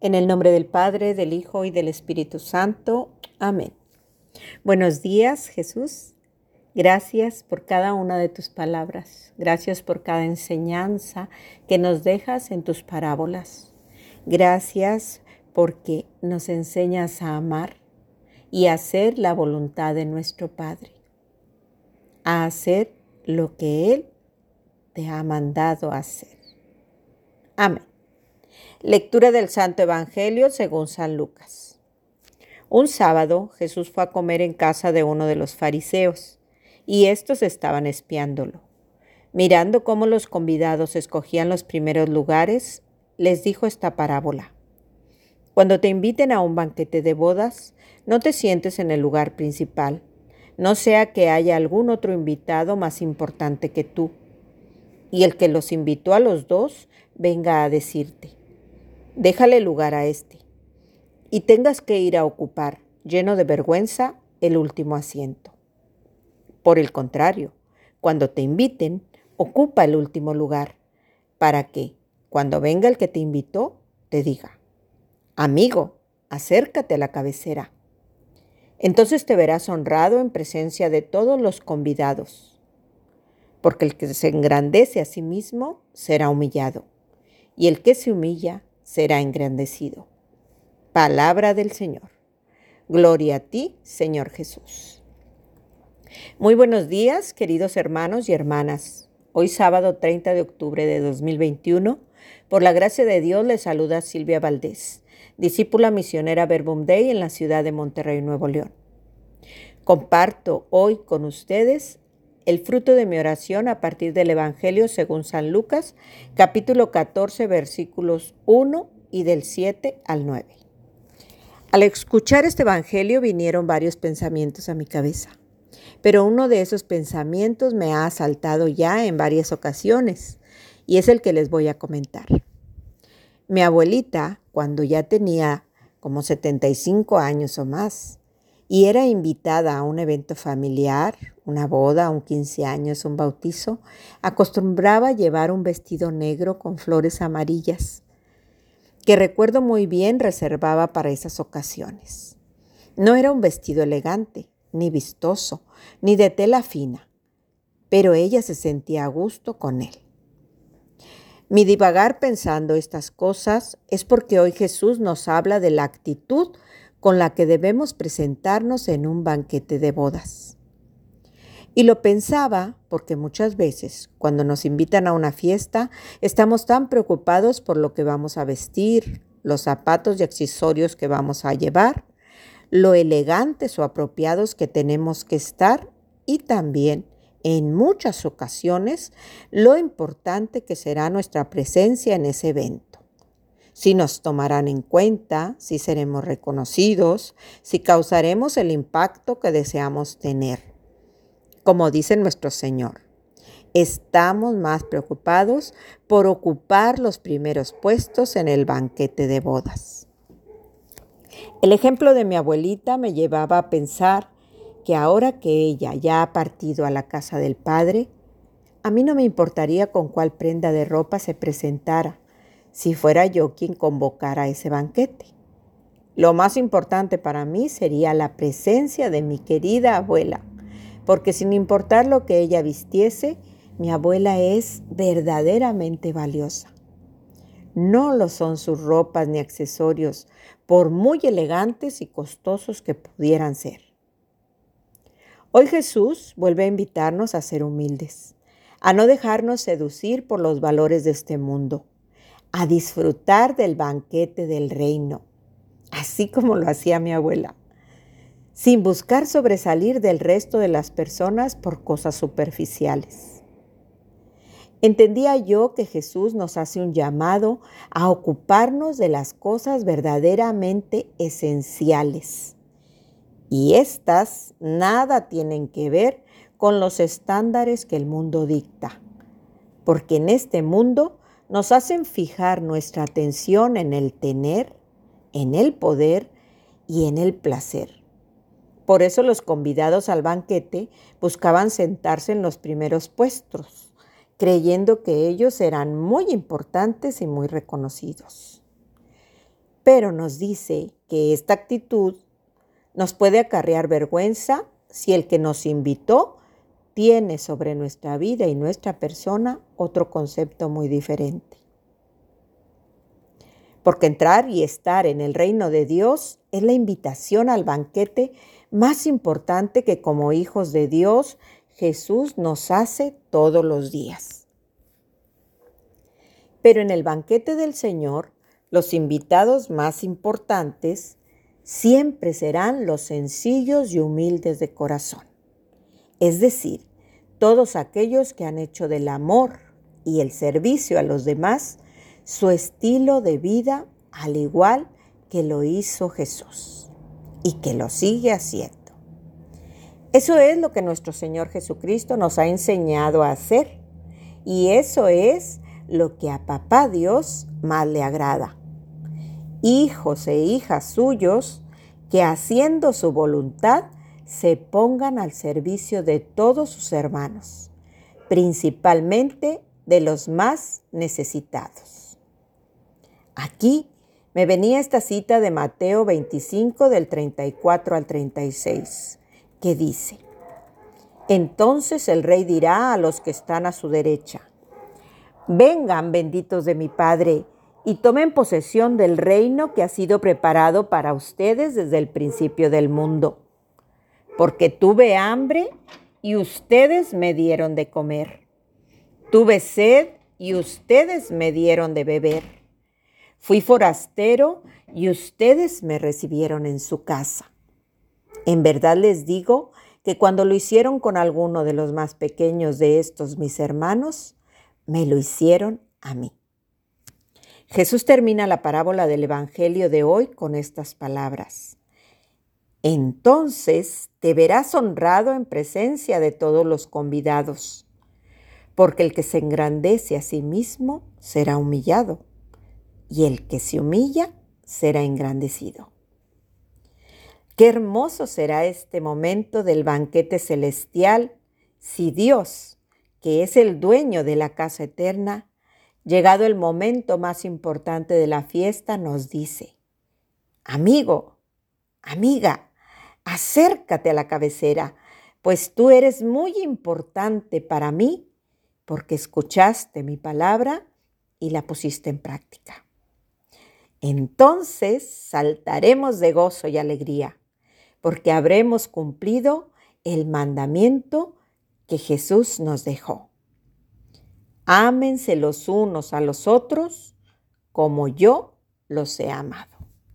En el nombre del Padre, del Hijo y del Espíritu Santo. Amén. Buenos días, Jesús. Gracias por cada una de tus palabras. Gracias por cada enseñanza que nos dejas en tus parábolas. Gracias porque nos enseñas a amar y a hacer la voluntad de nuestro Padre. A hacer lo que Él te ha mandado hacer. Amén. Lectura del Santo Evangelio según San Lucas. Un sábado Jesús fue a comer en casa de uno de los fariseos, y estos estaban espiándolo. Mirando cómo los convidados escogían los primeros lugares, les dijo esta parábola. Cuando te inviten a un banquete de bodas, no te sientes en el lugar principal, no sea que haya algún otro invitado más importante que tú, y el que los invitó a los dos venga a decirte, déjale lugar a este, y tengas que ir a ocupar, lleno de vergüenza, el último asiento. Por el contrario, cuando te inviten, ocupa el último lugar, para que, cuando venga el que te invitó, te diga, amigo, acércate a la cabecera. Entonces te verás honrado en presencia de todos los convidados, porque el que se engrandece a sí mismo será humillado, y el que se humilla será engrandecido. Palabra del Señor. Gloria a ti, Señor Jesús. Muy buenos días, queridos hermanos y hermanas. Hoy sábado 30 de octubre de 2021, por la gracia de Dios les saluda Silvia Valdés, discípula misionera Verbum Dei en la ciudad de Monterrey, Nuevo León. Comparto hoy con ustedes el fruto de mi oración a partir del Evangelio según San Lucas, capítulo 14, versículos 1 y del 7 al 9. Al escuchar este Evangelio vinieron varios pensamientos a mi cabeza, pero uno de esos pensamientos me ha asaltado ya en varias ocasiones y es el que les voy a comentar. Mi abuelita, cuando ya tenía como 75 años o más, y era invitada a un evento familiar, una boda, un 15 años, un bautizo, acostumbraba llevar un vestido negro con flores amarillas, que recuerdo muy bien reservaba para esas ocasiones. No era un vestido elegante, ni vistoso, ni de tela fina, pero ella se sentía a gusto con él. Mi divagar pensando estas cosas es porque hoy Jesús nos habla de la actitud con la que debemos presentarnos en un banquete de bodas. Y lo pensaba porque muchas veces cuando nos invitan a una fiesta estamos tan preocupados por lo que vamos a vestir, los zapatos y accesorios que vamos a llevar, lo elegantes o apropiados que tenemos que estar y también en muchas ocasiones lo importante que será nuestra presencia en ese evento si nos tomarán en cuenta, si seremos reconocidos, si causaremos el impacto que deseamos tener. Como dice nuestro Señor, estamos más preocupados por ocupar los primeros puestos en el banquete de bodas. El ejemplo de mi abuelita me llevaba a pensar que ahora que ella ya ha partido a la casa del Padre, a mí no me importaría con cuál prenda de ropa se presentara, si fuera yo quien convocara ese banquete. Lo más importante para mí sería la presencia de mi querida abuela, porque sin importar lo que ella vistiese, mi abuela es verdaderamente valiosa. No lo son sus ropas ni accesorios, por muy elegantes y costosos que pudieran ser. Hoy Jesús vuelve a invitarnos a ser humildes, a no dejarnos seducir por los valores de este mundo a disfrutar del banquete del reino, así como lo hacía mi abuela, sin buscar sobresalir del resto de las personas por cosas superficiales. Entendía yo que Jesús nos hace un llamado a ocuparnos de las cosas verdaderamente esenciales. Y estas nada tienen que ver con los estándares que el mundo dicta, porque en este mundo nos hacen fijar nuestra atención en el tener, en el poder y en el placer. Por eso los convidados al banquete buscaban sentarse en los primeros puestos, creyendo que ellos eran muy importantes y muy reconocidos. Pero nos dice que esta actitud nos puede acarrear vergüenza si el que nos invitó tiene sobre nuestra vida y nuestra persona otro concepto muy diferente. Porque entrar y estar en el reino de Dios es la invitación al banquete más importante que como hijos de Dios Jesús nos hace todos los días. Pero en el banquete del Señor, los invitados más importantes siempre serán los sencillos y humildes de corazón, es decir, todos aquellos que han hecho del amor y el servicio a los demás su estilo de vida al igual que lo hizo Jesús y que lo sigue haciendo. Eso es lo que nuestro Señor Jesucristo nos ha enseñado a hacer y eso es lo que a papá Dios más le agrada. Hijos e hijas suyos que haciendo su voluntad se pongan al servicio de todos sus hermanos, principalmente de los más necesitados. Aquí me venía esta cita de Mateo 25 del 34 al 36, que dice, Entonces el rey dirá a los que están a su derecha, Vengan benditos de mi Padre, y tomen posesión del reino que ha sido preparado para ustedes desde el principio del mundo. Porque tuve hambre y ustedes me dieron de comer. Tuve sed y ustedes me dieron de beber. Fui forastero y ustedes me recibieron en su casa. En verdad les digo que cuando lo hicieron con alguno de los más pequeños de estos mis hermanos, me lo hicieron a mí. Jesús termina la parábola del Evangelio de hoy con estas palabras. Entonces te verás honrado en presencia de todos los convidados, porque el que se engrandece a sí mismo será humillado, y el que se humilla será engrandecido. Qué hermoso será este momento del banquete celestial si Dios que es el dueño de la casa eterna, llegado el momento más importante de la fiesta, nos dice, amigo, amiga, acércate a la cabecera, pues tú eres muy importante para mí porque escuchaste mi palabra y la pusiste en práctica. Entonces saltaremos de gozo y alegría, porque habremos cumplido el mandamiento que Jesús nos dejó. Ámense los unos a los otros como yo los he amado.